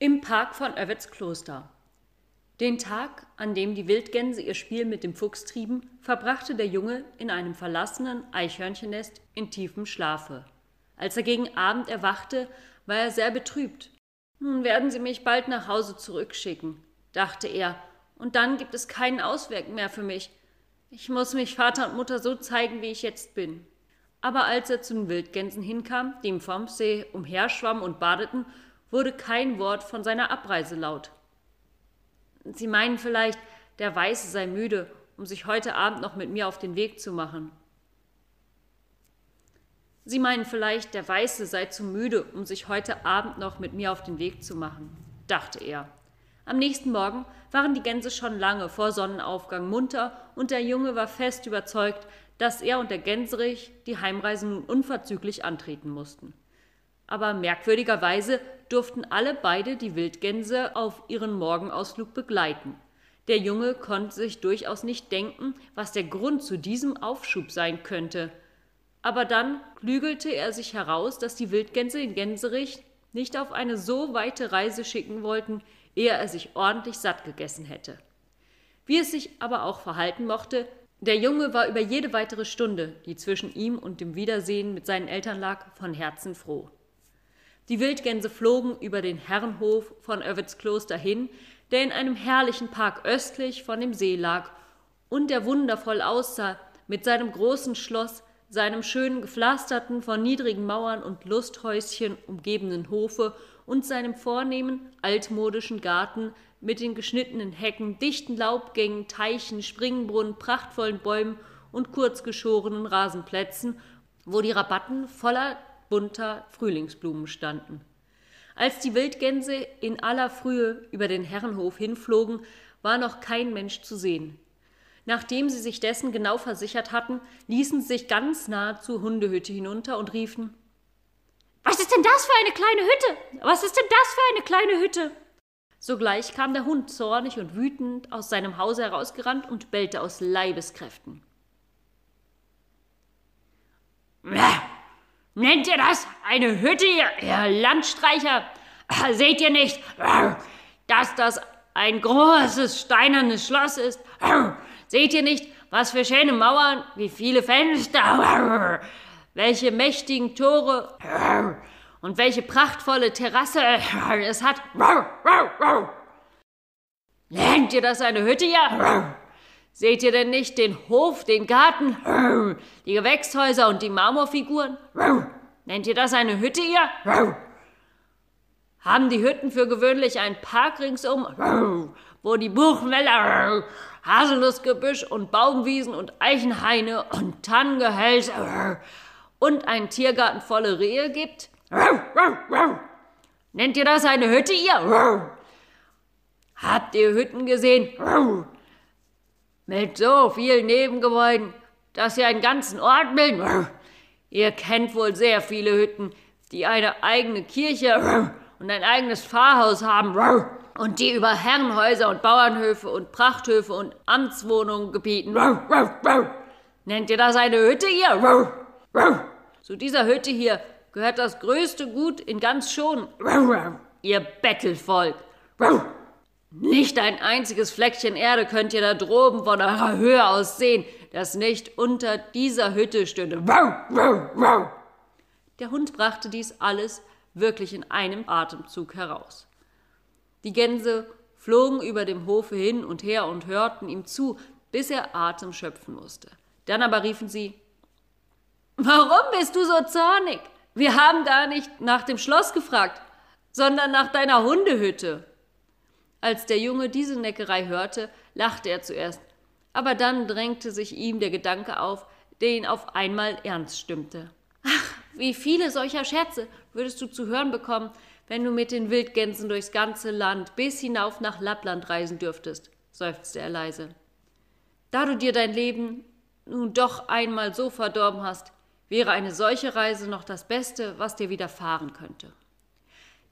Im Park von Övets Kloster. Den Tag, an dem die Wildgänse ihr Spiel mit dem Fuchs trieben, verbrachte der Junge in einem verlassenen Eichhörnchennest in tiefem Schlafe. Als er gegen Abend erwachte, war er sehr betrübt. Nun werden sie mich bald nach Hause zurückschicken, dachte er, und dann gibt es keinen Ausweg mehr für mich. Ich muss mich Vater und Mutter so zeigen, wie ich jetzt bin. Aber als er zu den Wildgänsen hinkam, die im Fombsee umherschwammen und badeten, wurde kein Wort von seiner Abreise laut. Sie meinen vielleicht, der Weiße sei müde, um sich heute Abend noch mit mir auf den Weg zu machen. Sie meinen vielleicht, der Weiße sei zu müde, um sich heute Abend noch mit mir auf den Weg zu machen, dachte er. Am nächsten Morgen waren die Gänse schon lange vor Sonnenaufgang munter und der Junge war fest überzeugt, dass er und der Gänserich die Heimreise nun unverzüglich antreten mussten. Aber merkwürdigerweise durften alle beide die Wildgänse auf ihren Morgenausflug begleiten. Der Junge konnte sich durchaus nicht denken, was der Grund zu diesem Aufschub sein könnte. Aber dann klügelte er sich heraus, dass die Wildgänse den Gänserich nicht auf eine so weite Reise schicken wollten, ehe er sich ordentlich satt gegessen hätte. Wie es sich aber auch verhalten mochte, der Junge war über jede weitere Stunde, die zwischen ihm und dem Wiedersehen mit seinen Eltern lag, von Herzen froh. Die Wildgänse flogen über den Herrenhof von Kloster hin, der in einem herrlichen Park östlich von dem See lag und der wundervoll aussah, mit seinem großen Schloss, seinem schönen gepflasterten, von niedrigen Mauern und Lusthäuschen umgebenen Hofe und seinem vornehmen, altmodischen Garten mit den geschnittenen Hecken, dichten Laubgängen, Teichen, Springbrunnen, prachtvollen Bäumen und kurzgeschorenen Rasenplätzen, wo die Rabatten voller bunter Frühlingsblumen standen. Als die Wildgänse in aller Frühe über den Herrenhof hinflogen, war noch kein Mensch zu sehen. Nachdem sie sich dessen genau versichert hatten, ließen sie sich ganz nah zur Hundehütte hinunter und riefen was ist denn das für eine kleine Hütte? Was ist denn das für eine kleine Hütte? Sogleich kam der Hund zornig und wütend aus seinem Hause herausgerannt und bellte aus Leibeskräften. Nennt ihr das eine Hütte, ihr Landstreicher? Seht ihr nicht, dass das ein großes steinernes Schloss ist? Seht ihr nicht, was für schöne Mauern, wie viele Fenster? welche mächtigen Tore und welche prachtvolle Terrasse es hat. Nennt ihr das eine Hütte, ja? Seht ihr denn nicht den Hof, den Garten, die Gewächshäuser und die Marmorfiguren? Nennt ihr das eine Hütte, ja? Haben die Hütten für gewöhnlich einen Park ringsum, wo die Buchenwälder, Haselnussgebüsch und Baumwiesen und Eichenhaine und Tannengehölze und einen Tiergarten volle Rehe gibt? Nennt ihr das eine Hütte, ihr? Habt ihr Hütten gesehen? Mit so vielen Nebengebäuden, dass sie einen ganzen Ort bilden? Ihr kennt wohl sehr viele Hütten, die eine eigene Kirche und ein eigenes Pfarrhaus haben und die über Herrenhäuser und Bauernhöfe und Prachthöfe und Amtswohnungen gebieten. Nennt ihr das eine Hütte, ihr? Zu dieser Hütte hier gehört das größte Gut in ganz Schon. Ihr Bettelvolk. Nicht ein einziges Fleckchen Erde könnt ihr da droben von eurer Höhe aus sehen, das nicht unter dieser Hütte stünde. Der Hund brachte dies alles wirklich in einem Atemzug heraus. Die Gänse flogen über dem Hofe hin und her und hörten ihm zu, bis er Atem schöpfen musste. Dann aber riefen sie Warum bist du so zornig? Wir haben gar nicht nach dem Schloss gefragt, sondern nach deiner Hundehütte. Als der Junge diese Neckerei hörte, lachte er zuerst, aber dann drängte sich ihm der Gedanke auf, der ihn auf einmal ernst stimmte. Ach, wie viele solcher Scherze würdest du zu hören bekommen, wenn du mit den Wildgänsen durchs ganze Land bis hinauf nach Lappland reisen dürftest, seufzte er leise. Da du dir dein Leben nun doch einmal so verdorben hast, wäre eine solche Reise noch das Beste, was dir widerfahren könnte.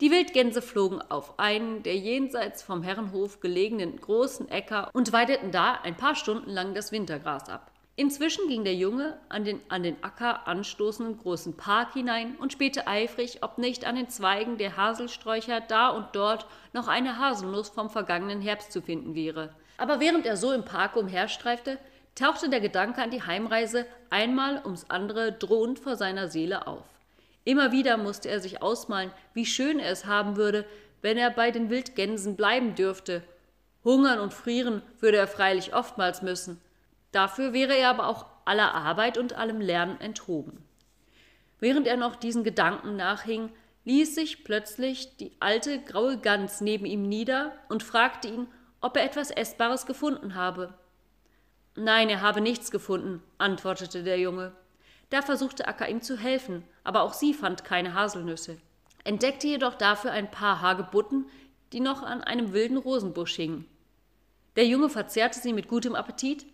Die Wildgänse flogen auf einen der jenseits vom Herrenhof gelegenen großen Äcker und weideten da ein paar Stunden lang das Wintergras ab. Inzwischen ging der Junge an den an den Acker anstoßenden großen Park hinein und spähte eifrig, ob nicht an den Zweigen der Haselsträucher da und dort noch eine Haselnuss vom vergangenen Herbst zu finden wäre. Aber während er so im Park umherstreifte, tauchte der Gedanke an die Heimreise einmal ums andere drohend vor seiner Seele auf. Immer wieder musste er sich ausmalen, wie schön er es haben würde, wenn er bei den Wildgänsen bleiben dürfte. Hungern und frieren würde er freilich oftmals müssen, Dafür wäre er aber auch aller Arbeit und allem Lernen enthoben. Während er noch diesen Gedanken nachhing, ließ sich plötzlich die alte graue Gans neben ihm nieder und fragte ihn, ob er etwas Essbares gefunden habe. Nein, er habe nichts gefunden, antwortete der Junge. Da versuchte Akka ihm zu helfen, aber auch sie fand keine Haselnüsse, entdeckte jedoch dafür ein paar Hagebutten, die noch an einem wilden Rosenbusch hingen. Der Junge verzehrte sie mit gutem Appetit,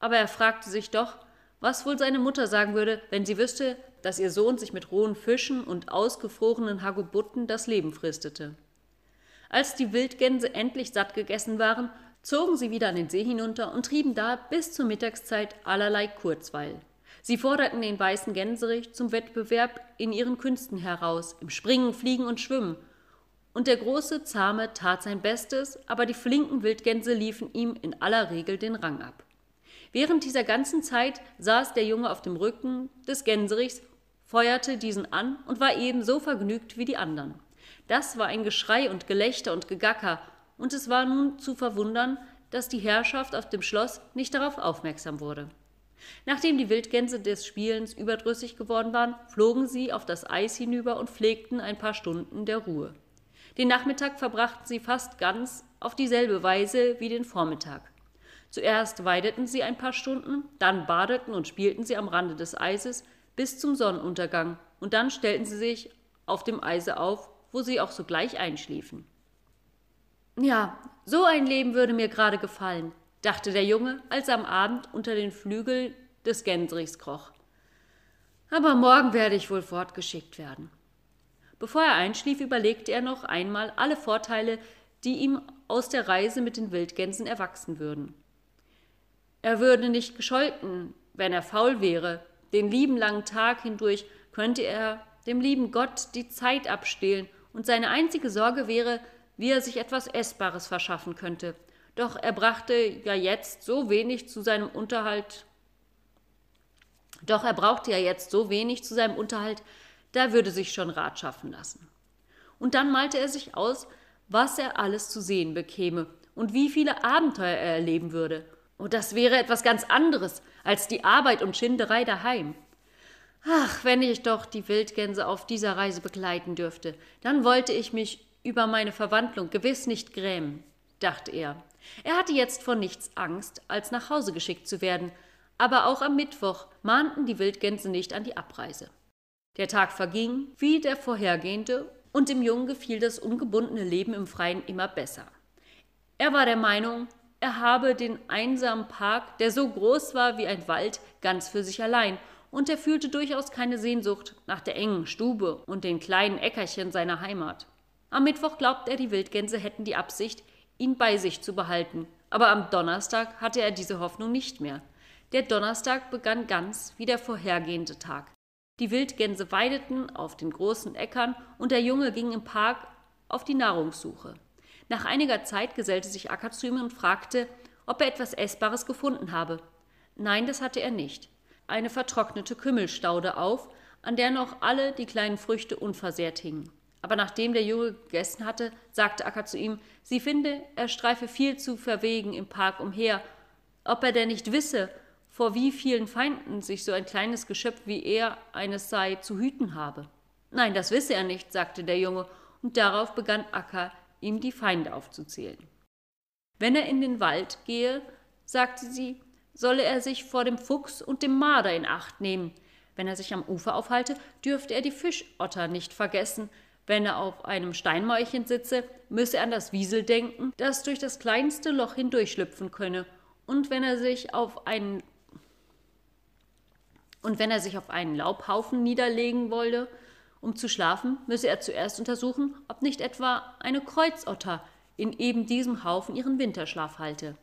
aber er fragte sich doch, was wohl seine Mutter sagen würde, wenn sie wüsste, dass ihr Sohn sich mit rohen Fischen und ausgefrorenen Hagebutten das Leben fristete. Als die Wildgänse endlich satt gegessen waren, zogen sie wieder an den See hinunter und trieben da bis zur Mittagszeit allerlei Kurzweil. Sie forderten den weißen Gänserich zum Wettbewerb in ihren Künsten heraus, im Springen, Fliegen und Schwimmen. Und der große Zahme tat sein Bestes, aber die flinken Wildgänse liefen ihm in aller Regel den Rang ab. Während dieser ganzen Zeit saß der Junge auf dem Rücken des Gänserichs, feuerte diesen an und war ebenso vergnügt wie die anderen. Das war ein Geschrei und Gelächter und Gegacker, und es war nun zu verwundern, dass die Herrschaft auf dem Schloss nicht darauf aufmerksam wurde. Nachdem die Wildgänse des Spielens überdrüssig geworden waren, flogen sie auf das Eis hinüber und pflegten ein paar Stunden der Ruhe. Den Nachmittag verbrachten sie fast ganz auf dieselbe Weise wie den Vormittag. Zuerst weideten sie ein paar Stunden, dann badeten und spielten sie am Rande des Eises bis zum Sonnenuntergang, und dann stellten sie sich auf dem Eise auf, wo sie auch sogleich einschliefen. Ja, so ein Leben würde mir gerade gefallen, dachte der Junge, als er am Abend unter den Flügel des Gänserichs kroch. Aber morgen werde ich wohl fortgeschickt werden. Bevor er einschlief, überlegte er noch einmal alle Vorteile, die ihm aus der Reise mit den Wildgänsen erwachsen würden. Er würde nicht gescholten, wenn er faul wäre. Den lieben langen Tag hindurch könnte er dem lieben Gott die Zeit abstehlen, und seine einzige Sorge wäre, wie er sich etwas Essbares verschaffen könnte. Doch er brachte ja jetzt so wenig zu seinem Unterhalt. Doch er brauchte ja jetzt so wenig zu seinem Unterhalt, da würde sich schon Rat schaffen lassen. Und dann malte er sich aus, was er alles zu sehen bekäme und wie viele Abenteuer er erleben würde und oh, das wäre etwas ganz anderes als die Arbeit und Schinderei daheim. Ach, wenn ich doch die Wildgänse auf dieser Reise begleiten dürfte, dann wollte ich mich über meine Verwandlung gewiss nicht grämen, dachte er. Er hatte jetzt vor nichts Angst, als nach Hause geschickt zu werden, aber auch am Mittwoch mahnten die Wildgänse nicht an die Abreise. Der Tag verging wie der vorhergehende, und dem Jungen gefiel das ungebundene Leben im Freien immer besser. Er war der Meinung, er habe den einsamen Park, der so groß war wie ein Wald, ganz für sich allein, und er fühlte durchaus keine Sehnsucht nach der engen Stube und den kleinen Äckerchen seiner Heimat. Am Mittwoch glaubte er, die Wildgänse hätten die Absicht, ihn bei sich zu behalten, aber am Donnerstag hatte er diese Hoffnung nicht mehr. Der Donnerstag begann ganz wie der vorhergehende Tag. Die Wildgänse weideten auf den großen Äckern und der Junge ging im Park auf die Nahrungssuche. Nach einiger Zeit gesellte sich Acker und fragte, ob er etwas Essbares gefunden habe. Nein, das hatte er nicht. Eine vertrocknete Kümmelstaude auf, an der noch alle die kleinen Früchte unversehrt hingen. Aber nachdem der Junge gegessen hatte, sagte Acker zu ihm, sie finde, er streife viel zu verwegen im Park umher, ob er denn nicht wisse, vor wie vielen Feinden sich so ein kleines Geschöpf wie er eines sei zu hüten habe. Nein, das wisse er nicht, sagte der Junge, und darauf begann Acker ihm die Feinde aufzuzählen. Wenn er in den Wald gehe, sagte sie, solle er sich vor dem Fuchs und dem Marder in Acht nehmen. Wenn er sich am Ufer aufhalte, dürfte er die Fischotter nicht vergessen. Wenn er auf einem Steinmäulchen sitze, müsse er an das Wiesel denken, das durch das kleinste Loch hindurchschlüpfen könne. Und wenn er sich auf einen und wenn er sich auf einen Laubhaufen niederlegen wolle, um zu schlafen, müsse er zuerst untersuchen, ob nicht etwa eine Kreuzotter in eben diesem Haufen ihren Winterschlaf halte.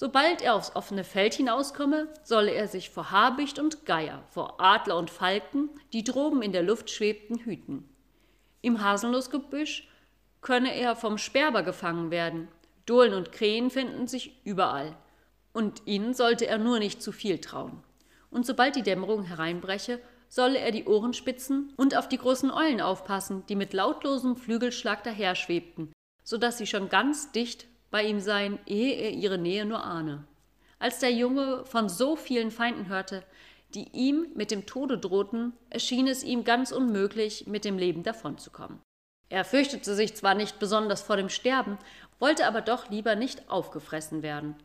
Sobald er aufs offene Feld hinauskomme, solle er sich vor Habicht und Geier, vor Adler und Falken, die droben in der Luft schwebten, hüten. Im Haselnussgebüsch könne er vom Sperber gefangen werden. Dohlen und Krähen finden sich überall. Und ihnen sollte er nur nicht zu viel trauen. Und sobald die Dämmerung hereinbreche, solle er die Ohren spitzen und auf die großen Eulen aufpassen, die mit lautlosem Flügelschlag daherschwebten, so dass sie schon ganz dicht bei ihm seien, ehe er ihre Nähe nur ahne. Als der Junge von so vielen Feinden hörte, die ihm mit dem Tode drohten, erschien es ihm ganz unmöglich, mit dem Leben davonzukommen. Er fürchtete sich zwar nicht besonders vor dem Sterben, wollte aber doch lieber nicht aufgefressen werden.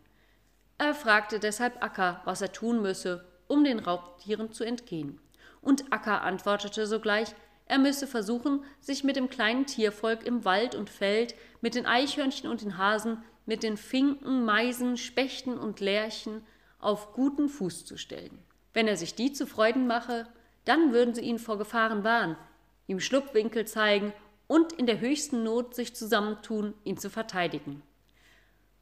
Er fragte deshalb Akka, was er tun müsse, um den Raubtieren zu entgehen und Akka antwortete sogleich, er müsse versuchen, sich mit dem kleinen Tiervolk im Wald und Feld, mit den Eichhörnchen und den Hasen, mit den Finken, Meisen, Spechten und Lerchen auf guten Fuß zu stellen. Wenn er sich die zu Freuden mache, dann würden sie ihn vor Gefahren warnen, ihm Schlupfwinkel zeigen und in der höchsten Not sich zusammentun, ihn zu verteidigen.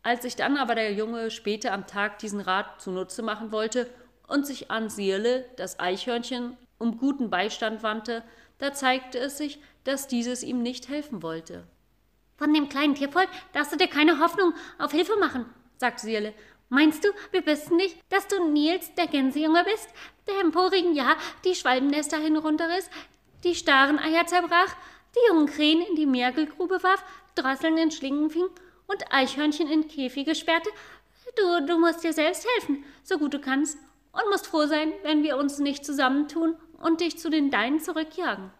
Als sich dann aber der Junge später am Tag diesen Rat zunutze machen wollte und sich an Sierle, das Eichhörnchen, um guten Beistand wandte, da zeigte es sich, dass dieses ihm nicht helfen wollte. Von dem kleinen Tiervolk darfst du dir keine Hoffnung auf Hilfe machen, sagte Sierle. Meinst du, wir wissen nicht, dass du Nils, der Gänsejunge bist, der im vorigen Jahr die Schwalbennester hinunterriss, die starren Eier zerbrach, die jungen Krähen in die Mergelgrube warf, Drosseln in Schlingen fing und Eichhörnchen in Käfige sperrte? Du, du musst dir selbst helfen, so gut du kannst, und musst froh sein, wenn wir uns nicht zusammentun und dich zu den Deinen zurückjagen.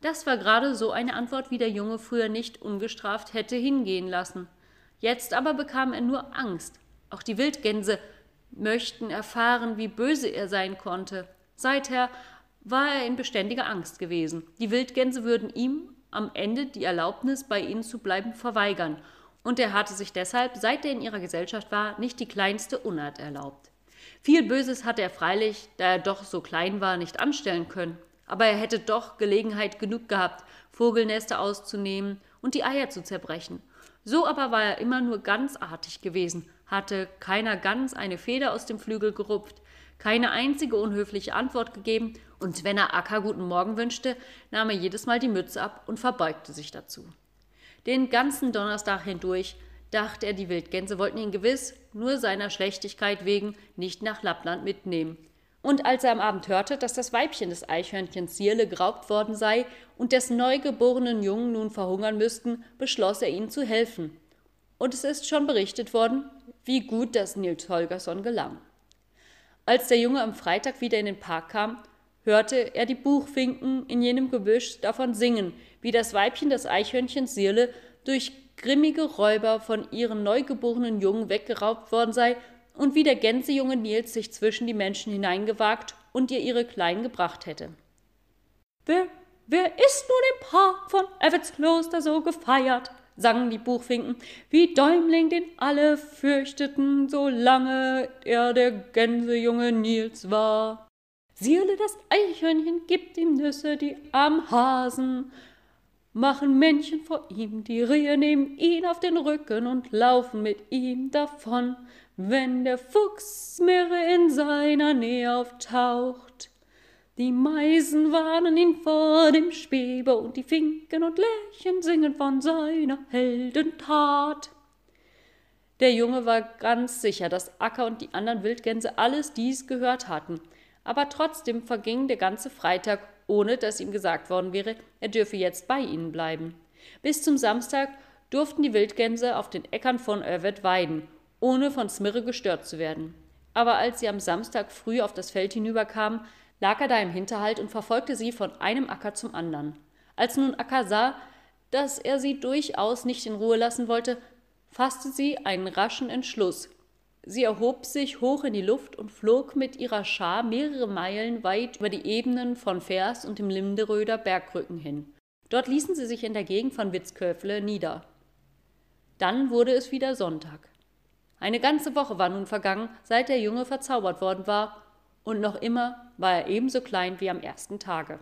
Das war gerade so eine Antwort, wie der Junge früher nicht ungestraft hätte hingehen lassen. Jetzt aber bekam er nur Angst. Auch die Wildgänse möchten erfahren, wie böse er sein konnte. Seither war er in beständiger Angst gewesen. Die Wildgänse würden ihm am Ende die Erlaubnis, bei ihnen zu bleiben, verweigern, und er hatte sich deshalb, seit er in ihrer Gesellschaft war, nicht die kleinste Unart erlaubt. Viel Böses hatte er freilich, da er doch so klein war, nicht anstellen können. Aber er hätte doch Gelegenheit genug gehabt, Vogelnester auszunehmen und die Eier zu zerbrechen. So aber war er immer nur ganz artig gewesen, hatte keiner Gans eine Feder aus dem Flügel gerupft, keine einzige unhöfliche Antwort gegeben, und wenn er Acker guten Morgen wünschte, nahm er jedes Mal die Mütze ab und verbeugte sich dazu. Den ganzen Donnerstag hindurch dachte er, die Wildgänse wollten ihn gewiss nur seiner Schlechtigkeit wegen nicht nach Lappland mitnehmen. Und als er am Abend hörte, dass das Weibchen des Eichhörnchens Sierle geraubt worden sei und dessen neugeborenen Jungen nun verhungern müssten, beschloss er ihnen zu helfen. Und es ist schon berichtet worden, wie gut das Nils Holgersson gelang. Als der Junge am Freitag wieder in den Park kam, hörte er die Buchfinken in jenem Gebüsch davon singen, wie das Weibchen des Eichhörnchens Sierle durch grimmige Räuber von ihren neugeborenen Jungen weggeraubt worden sei und wie der Gänsejunge Nils sich zwischen die Menschen hineingewagt und ihr ihre Kleinen gebracht hätte. Wer, wer ist nun im Park von Evans Kloster so gefeiert? sangen die Buchfinken, wie Däumling, den alle fürchteten, solange er der Gänsejunge Nils war. Sierle das Eichhörnchen gibt ihm Nüsse, die am Hasen machen Männchen vor ihm, die Rehe nehmen ihn auf den Rücken und laufen mit ihm davon, wenn der Fuchs Meere in seiner Nähe auftaucht. Die Meisen warnen ihn vor dem Schwebe und die Finken und Lerchen singen von seiner Heldentat. Der Junge war ganz sicher, dass Acker und die anderen Wildgänse alles dies gehört hatten, aber trotzdem verging der ganze Freitag ohne dass ihm gesagt worden wäre, er dürfe jetzt bei ihnen bleiben. Bis zum Samstag durften die Wildgänse auf den Äckern von Örvet weiden, ohne von Smirre gestört zu werden. Aber als sie am Samstag früh auf das Feld hinüberkamen, lag er da im Hinterhalt und verfolgte sie von einem Acker zum anderen. Als nun Acker sah, dass er sie durchaus nicht in Ruhe lassen wollte, fasste sie einen raschen Entschluss, Sie erhob sich hoch in die Luft und flog mit ihrer Schar mehrere Meilen weit über die Ebenen von Vers und dem Linderöder Bergrücken hin. Dort ließen sie sich in der Gegend von Witzköfle nieder. Dann wurde es wieder Sonntag. Eine ganze Woche war nun vergangen, seit der Junge verzaubert worden war, und noch immer war er ebenso klein wie am ersten Tage.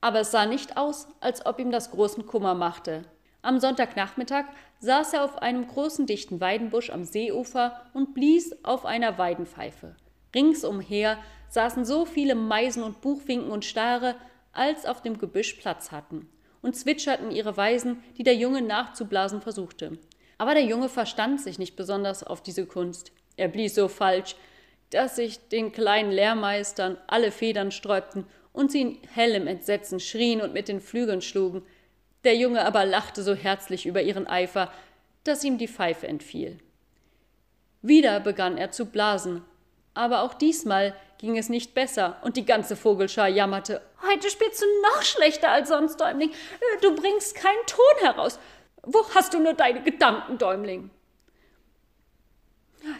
Aber es sah nicht aus, als ob ihm das großen Kummer machte. Am Sonntagnachmittag saß er auf einem großen dichten Weidenbusch am Seeufer und blies auf einer Weidenpfeife. Ringsumher saßen so viele Meisen und Buchfinken und Stare, als auf dem Gebüsch Platz hatten, und zwitscherten ihre Weisen, die der Junge nachzublasen versuchte. Aber der Junge verstand sich nicht besonders auf diese Kunst. Er blies so falsch, dass sich den kleinen Lehrmeistern alle Federn sträubten und sie in hellem Entsetzen schrien und mit den Flügeln schlugen. Der Junge aber lachte so herzlich über ihren Eifer, dass ihm die Pfeife entfiel. Wieder begann er zu blasen, aber auch diesmal ging es nicht besser und die ganze Vogelschar jammerte. Heute spielst du noch schlechter als sonst, Däumling. Du bringst keinen Ton heraus. Wo hast du nur deine Gedanken, Däumling?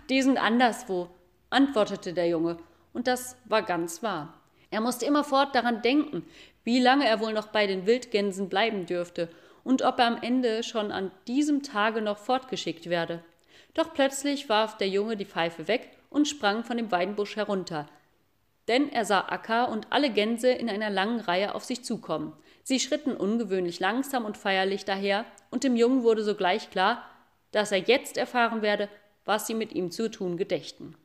Die sind anderswo, antwortete der Junge, und das war ganz wahr. Er musste immerfort daran denken, wie lange er wohl noch bei den Wildgänsen bleiben dürfte und ob er am Ende schon an diesem Tage noch fortgeschickt werde. Doch plötzlich warf der Junge die Pfeife weg und sprang von dem Weidenbusch herunter. Denn er sah Akka und alle Gänse in einer langen Reihe auf sich zukommen. Sie schritten ungewöhnlich langsam und feierlich daher, und dem Jungen wurde sogleich klar, dass er jetzt erfahren werde, was sie mit ihm zu tun gedächten.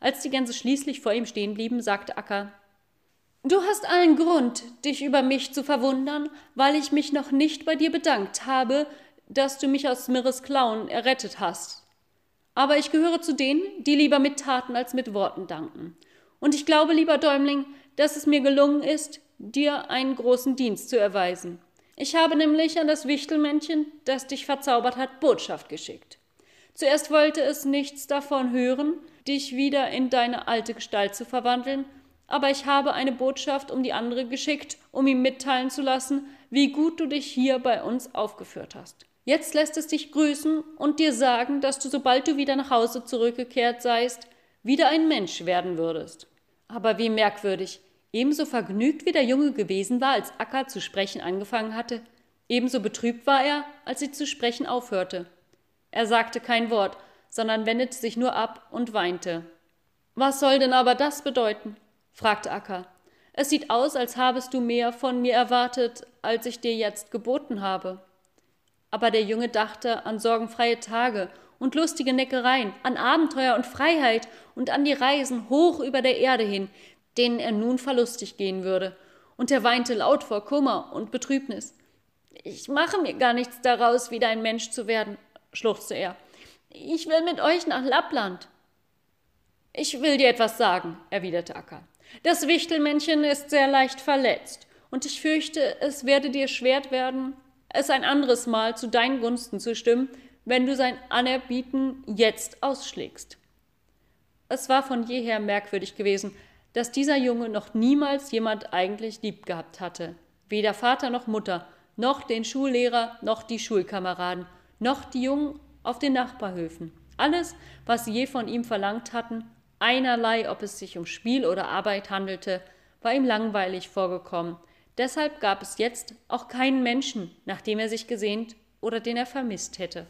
Als die Gänse schließlich vor ihm stehen blieben, sagte Akka Du hast allen Grund, dich über mich zu verwundern, weil ich mich noch nicht bei dir bedankt habe, dass du mich aus Mirres Klauen errettet hast. Aber ich gehöre zu denen, die lieber mit Taten als mit Worten danken. Und ich glaube, lieber Däumling, dass es mir gelungen ist, dir einen großen Dienst zu erweisen. Ich habe nämlich an das Wichtelmännchen, das dich verzaubert hat, Botschaft geschickt. Zuerst wollte es nichts davon hören, dich wieder in deine alte Gestalt zu verwandeln, aber ich habe eine Botschaft um die andere geschickt, um ihm mitteilen zu lassen, wie gut du dich hier bei uns aufgeführt hast. Jetzt lässt es dich grüßen und dir sagen, dass du, sobald du wieder nach Hause zurückgekehrt seist, wieder ein Mensch werden würdest. Aber wie merkwürdig, ebenso vergnügt wie der Junge gewesen war, als Akka zu sprechen angefangen hatte, ebenso betrübt war er, als sie zu sprechen aufhörte. Er sagte kein Wort, sondern wendete sich nur ab und weinte. Was soll denn aber das bedeuten? Fragte Akka. Es sieht aus, als habest du mehr von mir erwartet, als ich dir jetzt geboten habe. Aber der Junge dachte an sorgenfreie Tage und lustige Neckereien, an Abenteuer und Freiheit und an die Reisen hoch über der Erde hin, denen er nun verlustig gehen würde, und er weinte laut vor Kummer und Betrübnis. Ich mache mir gar nichts daraus, wieder ein Mensch zu werden, schluchzte er. Ich will mit euch nach Lappland. Ich will dir etwas sagen, erwiderte Akka. Das Wichtelmännchen ist sehr leicht verletzt, und ich fürchte, es werde dir schwer werden, es ein anderes Mal zu deinen Gunsten zu stimmen, wenn du sein Anerbieten jetzt ausschlägst. Es war von jeher merkwürdig gewesen, dass dieser Junge noch niemals jemand eigentlich lieb gehabt hatte. Weder Vater noch Mutter, noch den Schullehrer, noch die Schulkameraden, noch die Jungen auf den Nachbarhöfen. Alles, was sie je von ihm verlangt hatten, einerlei, ob es sich um Spiel oder Arbeit handelte, war ihm langweilig vorgekommen. Deshalb gab es jetzt auch keinen Menschen, nach dem er sich gesehnt oder den er vermisst hätte.